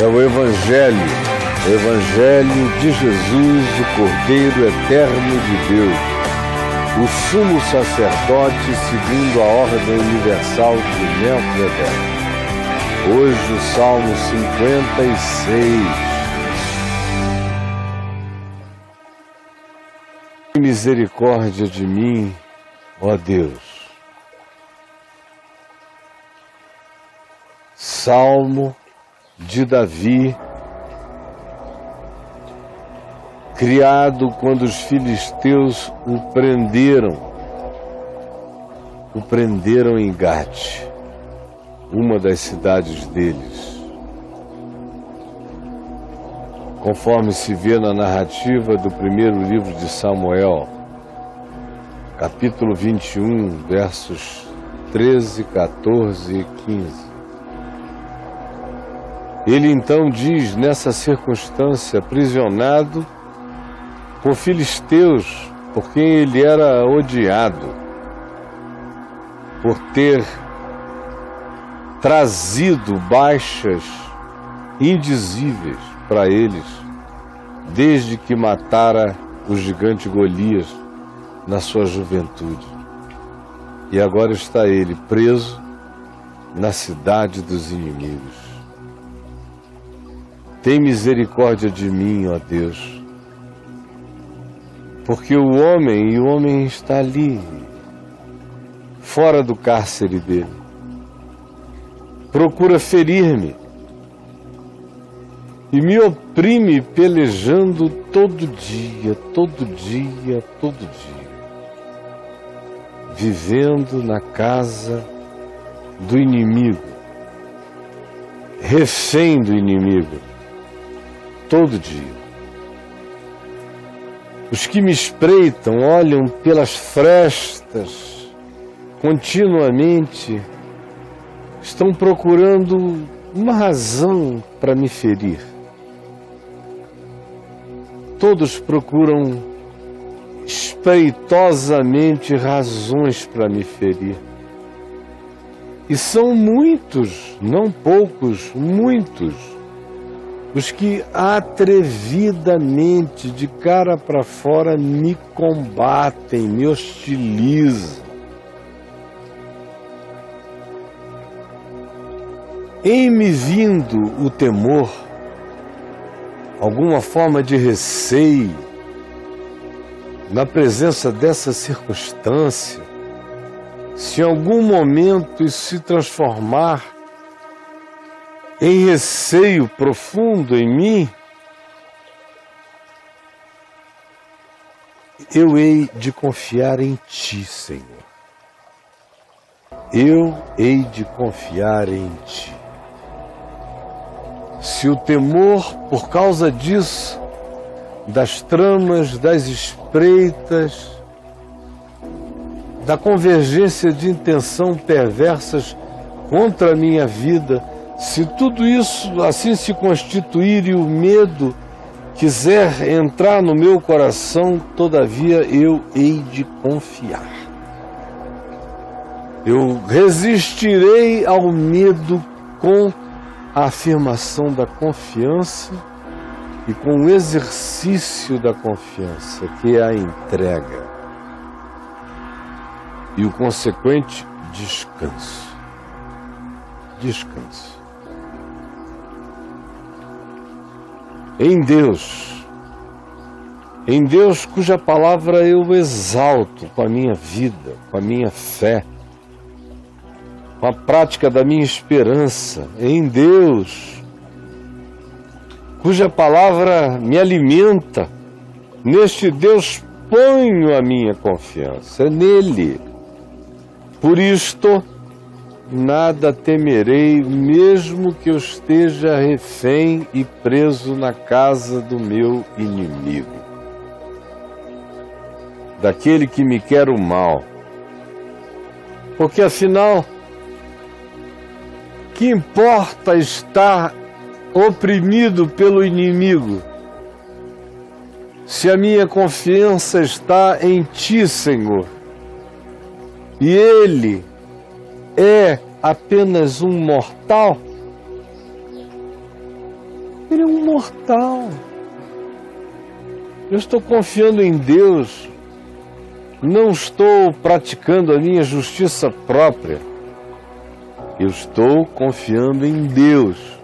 é o Evangelho, o Evangelho de Jesus, o Cordeiro Eterno de Deus, o sumo sacerdote segundo a ordem universal de Melquisedeque. Hoje o Salmo 56. Misericórdia de mim, ó Deus. Salmo de Davi, criado quando os filisteus o prenderam, o prenderam em Gate, uma das cidades deles. Conforme se vê na narrativa do primeiro livro de Samuel, capítulo 21, versos 13, 14 e 15. Ele então diz, nessa circunstância, aprisionado por filisteus, por quem ele era odiado, por ter trazido baixas indizíveis para eles, desde que matara o gigante Golias na sua juventude. E agora está ele preso na cidade dos inimigos. Tem misericórdia de mim, ó Deus. Porque o homem, e o homem está ali, fora do cárcere dele, procura ferir-me. E me oprime pelejando todo dia, todo dia, todo dia, vivendo na casa do inimigo, refém do inimigo todo dia. Os que me espreitam olham pelas frestas continuamente, estão procurando uma razão para me ferir. Todos procuram espreitosamente razões para me ferir. E são muitos, não poucos, muitos os que atrevidamente, de cara para fora, me combatem, me hostilizam. Em me vindo o temor, alguma forma de receio, na presença dessa circunstância, se em algum momento isso se transformar em receio profundo em mim, eu hei de confiar em Ti, Senhor. Eu hei de confiar em Ti. Se o temor, por causa disso, das tramas, das espreitas, da convergência de intenção perversas contra a minha vida, se tudo isso assim se constituir e o medo quiser entrar no meu coração, todavia eu hei de confiar. Eu resistirei ao medo com a afirmação da confiança e com o exercício da confiança, que é a entrega e o consequente descanso. Descanso. Em Deus, em Deus cuja palavra eu exalto com a minha vida, com a minha fé, com a prática da minha esperança, em Deus, cuja palavra me alimenta, neste Deus ponho a minha confiança, é nele. Por isto, nada temerei, mesmo que eu esteja refém e preso na casa do meu inimigo, daquele que me quer o mal. Porque afinal, que importa estar oprimido pelo inimigo, se a minha confiança está em Ti, Senhor, e Ele é apenas um mortal? mortal. Eu estou confiando em Deus. Não estou praticando a minha justiça própria. Eu estou confiando em Deus.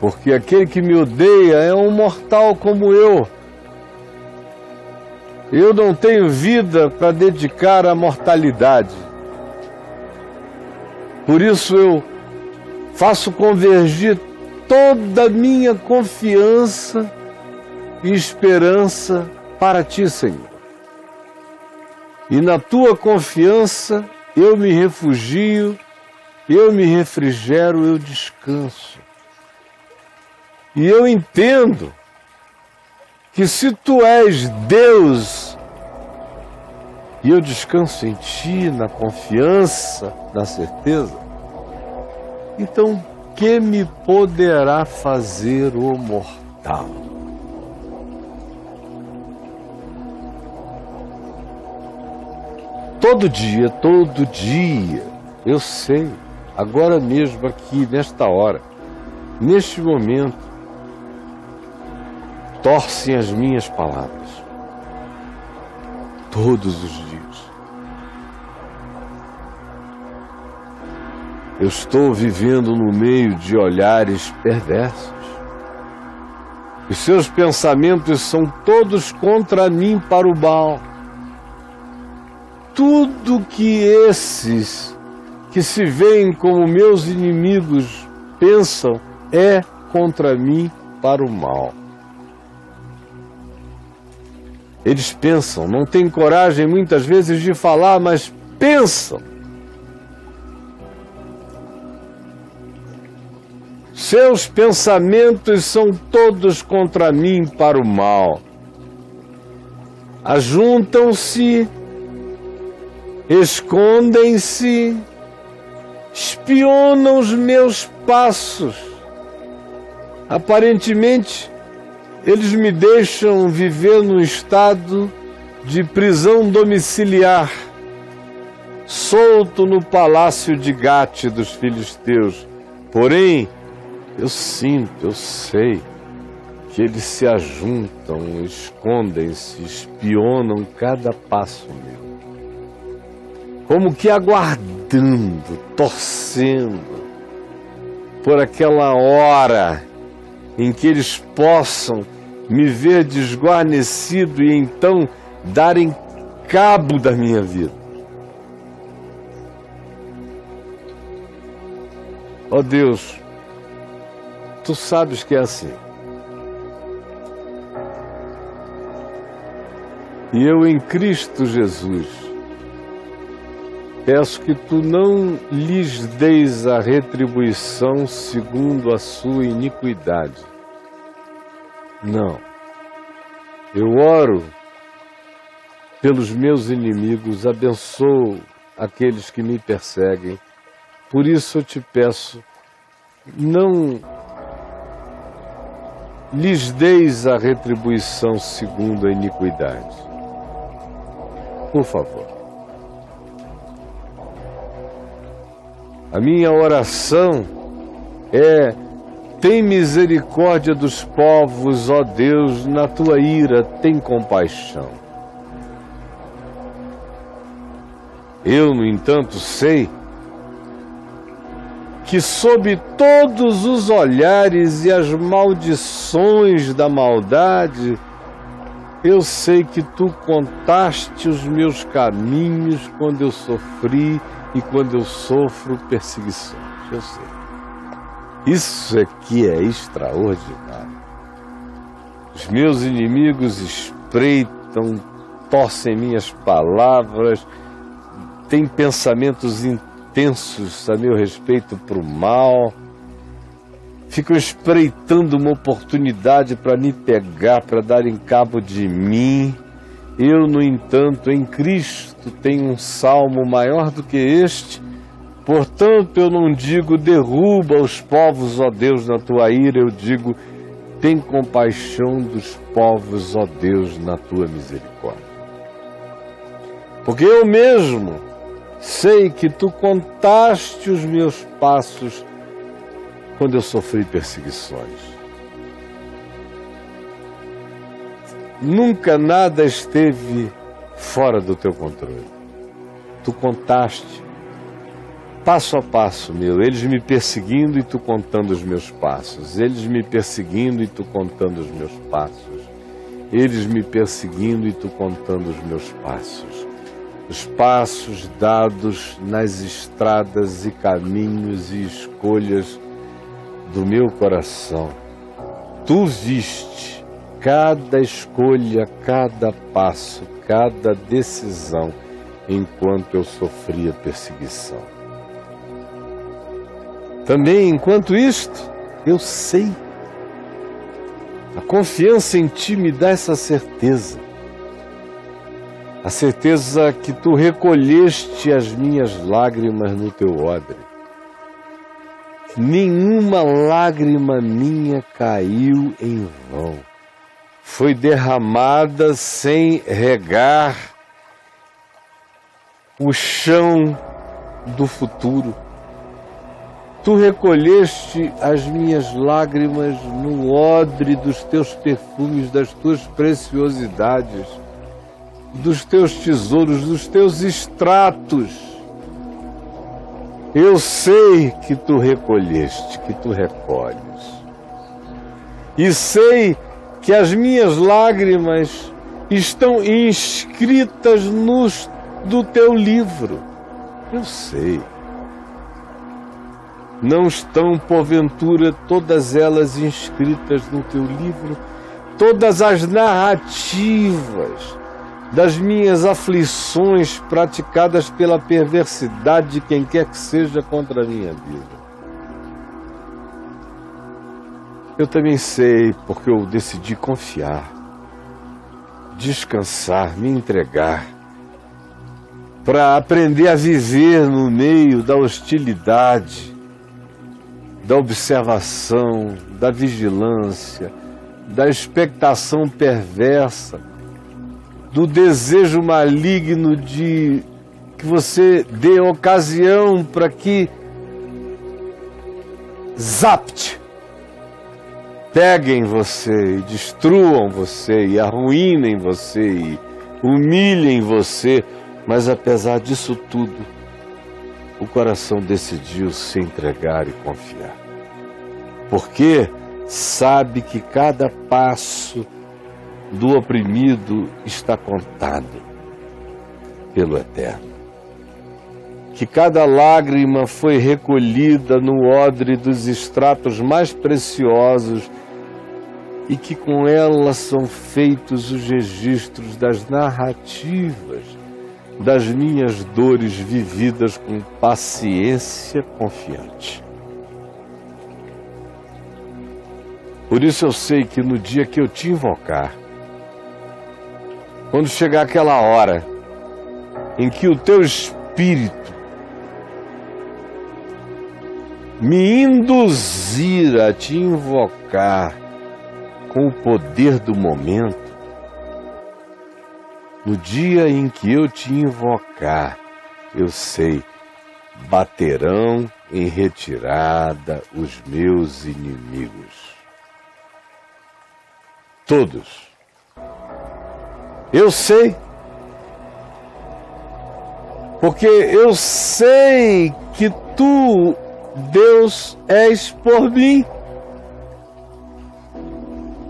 Porque aquele que me odeia é um mortal como eu. Eu não tenho vida para dedicar à mortalidade. Por isso eu faço convergir toda a minha confiança e esperança para ti, Senhor. E na tua confiança eu me refugio, eu me refrigero, eu descanso. E eu entendo que se tu és Deus, e eu descanso em ti, na confiança, na certeza, então que me poderá fazer o mortal? Todo dia, todo dia, eu sei, agora mesmo aqui, nesta hora, neste momento, torcem as minhas palavras. Todos os dias. Eu estou vivendo no meio de olhares perversos. Os seus pensamentos são todos contra mim para o mal. Tudo que esses que se veem como meus inimigos pensam é contra mim para o mal. Eles pensam, não têm coragem muitas vezes de falar, mas pensam. Seus pensamentos são todos contra mim para o mal. Ajuntam-se, escondem-se, espionam os meus passos. Aparentemente, eles me deixam viver num estado de prisão domiciliar, solto no palácio de Gate dos filisteus. Porém, eu sinto, eu sei que eles se ajuntam, escondem-se, espionam cada passo meu. Como que aguardando, torcendo por aquela hora em que eles possam me ver desguarnecido e então darem cabo da minha vida. Ó oh Deus, tu sabes que é assim. E eu em Cristo Jesus peço que tu não lhes deis a retribuição segundo a sua iniquidade. Não. Eu oro pelos meus inimigos, abençoo aqueles que me perseguem. Por isso eu te peço, não lhes deis a retribuição segundo a iniquidade. Por favor. A minha oração é: tem misericórdia dos povos, ó Deus, na tua ira tem compaixão. Eu, no entanto, sei que sob todos os olhares e as maldições da maldade, eu sei que tu contaste os meus caminhos quando eu sofri e quando eu sofro perseguições. Eu sei. Isso é que é extraordinário. Os meus inimigos espreitam, torcem minhas palavras, têm pensamentos intensos a meu respeito para o mal, ficam espreitando uma oportunidade para me pegar, para darem cabo de mim. Eu, no entanto, em Cristo tenho um salmo maior do que este. Portanto, eu não digo derruba os povos, ó Deus, na tua ira, eu digo tem compaixão dos povos, ó Deus, na tua misericórdia. Porque eu mesmo sei que tu contaste os meus passos quando eu sofri perseguições. nunca nada esteve fora do teu controle. Tu contaste passo a passo meu, eles me perseguindo e tu contando os meus passos, eles me perseguindo e tu contando os meus passos, eles me perseguindo e tu contando os meus passos, os passos dados nas estradas e caminhos e escolhas do meu coração. Tu viste cada escolha, cada passo, cada decisão enquanto eu sofria perseguição. Também, enquanto isto, eu sei. A confiança em ti me dá essa certeza. A certeza que tu recolheste as minhas lágrimas no teu odre. Nenhuma lágrima minha caiu em vão. Foi derramada sem regar o chão do futuro Tu recolheste as minhas lágrimas no odre dos teus perfumes, das tuas preciosidades, dos teus tesouros, dos teus extratos. Eu sei que tu recolheste, que tu recolhes. E sei que as minhas lágrimas estão inscritas nos do teu livro. Eu sei. Não estão, porventura, todas elas inscritas no teu livro? Todas as narrativas das minhas aflições praticadas pela perversidade de quem quer que seja contra a minha vida. Eu também sei, porque eu decidi confiar, descansar, me entregar, para aprender a viver no meio da hostilidade, da observação, da vigilância, da expectação perversa, do desejo maligno de que você dê ocasião para que zapte, peguem você e destruam você e arruinem você e humilhem você, mas apesar disso tudo, o coração decidiu se entregar e confiar. Porque sabe que cada passo do oprimido está contado pelo Eterno. Que cada lágrima foi recolhida no odre dos extratos mais preciosos e que com ela são feitos os registros das narrativas das minhas dores vividas com paciência confiante. Por isso eu sei que no dia que eu te invocar, quando chegar aquela hora em que o teu espírito me induzir a te invocar com o poder do momento, no dia em que eu te invocar, eu sei, baterão em retirada os meus inimigos. Todos. Eu sei. Porque eu sei que tu, Deus, és por mim.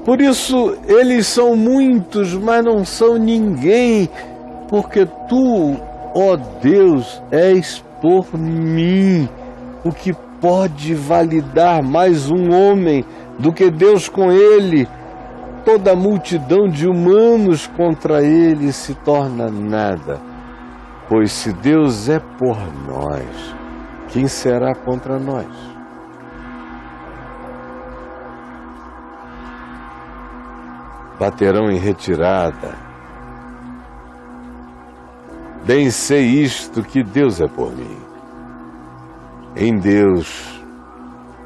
Por isso eles são muitos, mas não são ninguém, porque tu, ó Deus, és por mim. O que pode validar mais um homem do que Deus com ele? Toda a multidão de humanos contra ele se torna nada. Pois se Deus é por nós, quem será contra nós? baterão em retirada. Bem sei isto que Deus é por mim. Em Deus,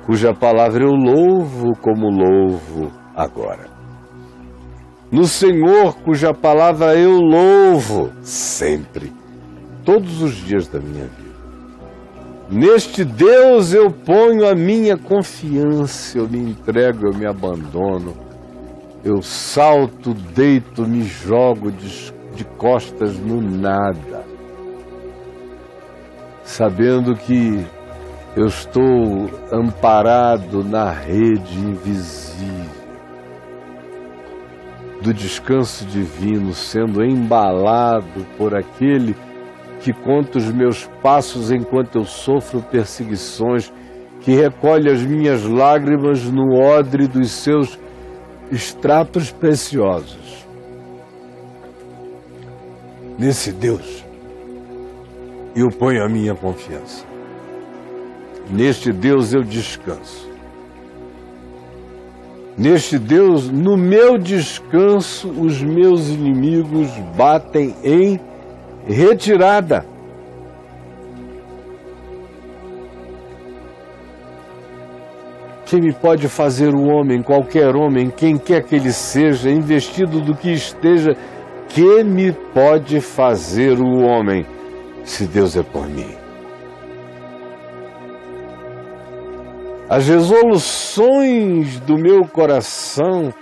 cuja palavra eu louvo como louvo agora. No Senhor, cuja palavra eu louvo sempre, todos os dias da minha vida. Neste Deus eu ponho a minha confiança, eu me entrego, eu me abandono. Eu salto, deito, me jogo de, de costas no nada, sabendo que eu estou amparado na rede invisível do descanso divino, sendo embalado por aquele que conta os meus passos enquanto eu sofro perseguições, que recolhe as minhas lágrimas no odre dos seus extratos preciosos. Nesse Deus, eu ponho a minha confiança. Neste Deus eu descanso. Neste Deus, no meu descanso, os meus inimigos batem em retirada. Quem me pode fazer o homem, qualquer homem, quem quer que ele seja, investido do que esteja, que me pode fazer o homem, se Deus é por mim? As resoluções do meu coração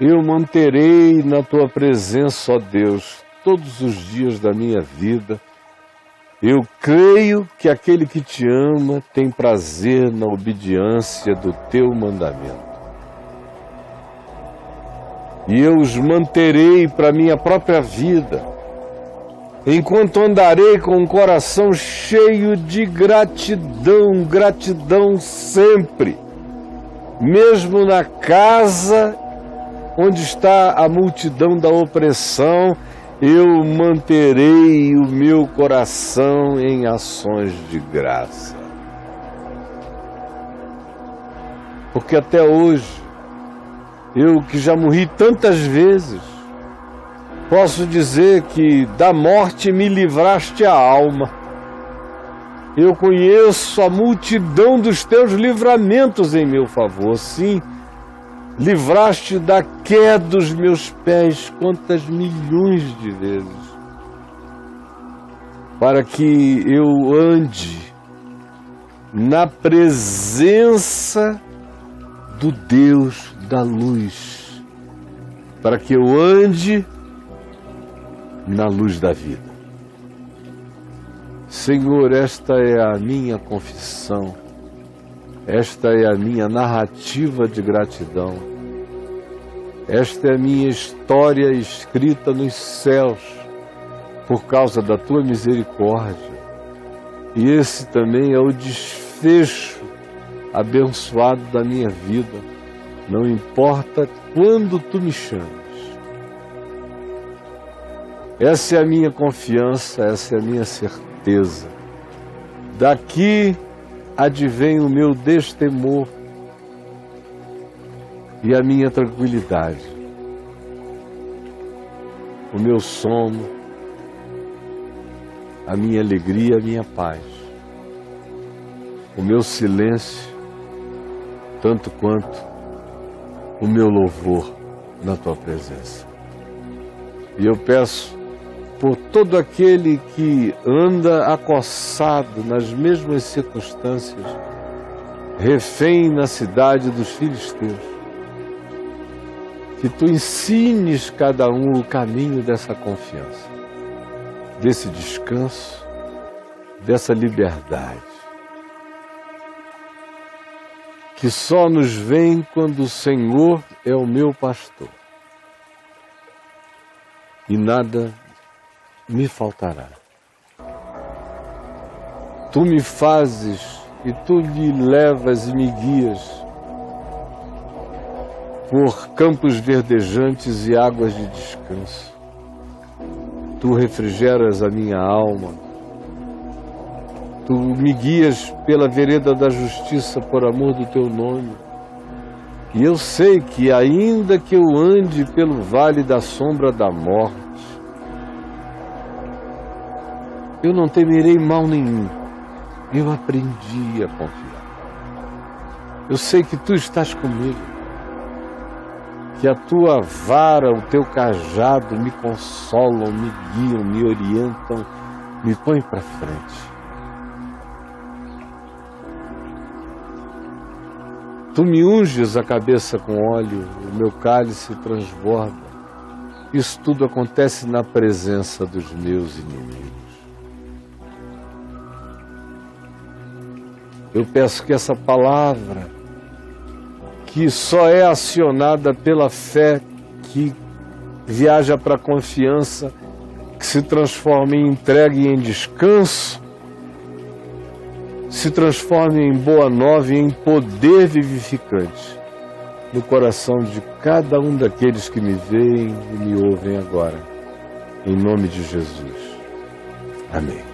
eu manterei na tua presença, ó Deus, todos os dias da minha vida eu creio que aquele que te ama tem prazer na obediência do teu mandamento. E eu os manterei para minha própria vida, enquanto andarei com o coração cheio de gratidão, gratidão sempre, mesmo na casa onde está a multidão da opressão eu manterei o meu coração em ações de graça. Porque até hoje, eu que já morri tantas vezes, posso dizer que da morte me livraste a alma. Eu conheço a multidão dos teus livramentos em meu favor, sim livraste da queda dos meus pés quantas milhões de vezes, para que eu ande na presença do Deus da luz, para que eu ande na luz da vida. Senhor, esta é a minha confissão, esta é a minha narrativa de gratidão esta é a minha história escrita nos céus, por causa da tua misericórdia. E esse também é o desfecho abençoado da minha vida, não importa quando tu me chames. Essa é a minha confiança, essa é a minha certeza. Daqui advém o meu destemor e a minha tranquilidade, o meu sono, a minha alegria, a minha paz, o meu silêncio, tanto quanto o meu louvor na tua presença. E eu peço por todo aquele que anda acossado nas mesmas circunstâncias, refém na cidade dos filhos teus, que tu ensines cada um o caminho dessa confiança, desse descanso, dessa liberdade, que só nos vem quando o Senhor é o meu pastor. E nada me faltará. Tu me fazes e tu me levas e me guias por campos verdejantes e águas de descanso. Tu refrigeras a minha alma. Tu me guias pela vereda da justiça por amor do teu nome. E eu sei que, ainda que eu ande pelo vale da sombra da morte, eu não temerei mal nenhum. Eu aprendi a confiar. Eu sei que tu estás comigo que a tua vara, o teu cajado me consolam, me guiam, me orientam, me põem para frente. Tu me unges a cabeça com óleo, o meu cálice transborda. Isso tudo acontece na presença dos meus inimigos. Eu peço que essa palavra, que só é acionada pela fé, que viaja para a confiança, que se transforma em entregue e em descanso, se transforme em boa nova e em poder vivificante no coração de cada um daqueles que me veem e me ouvem agora. Em nome de Jesus. Amém.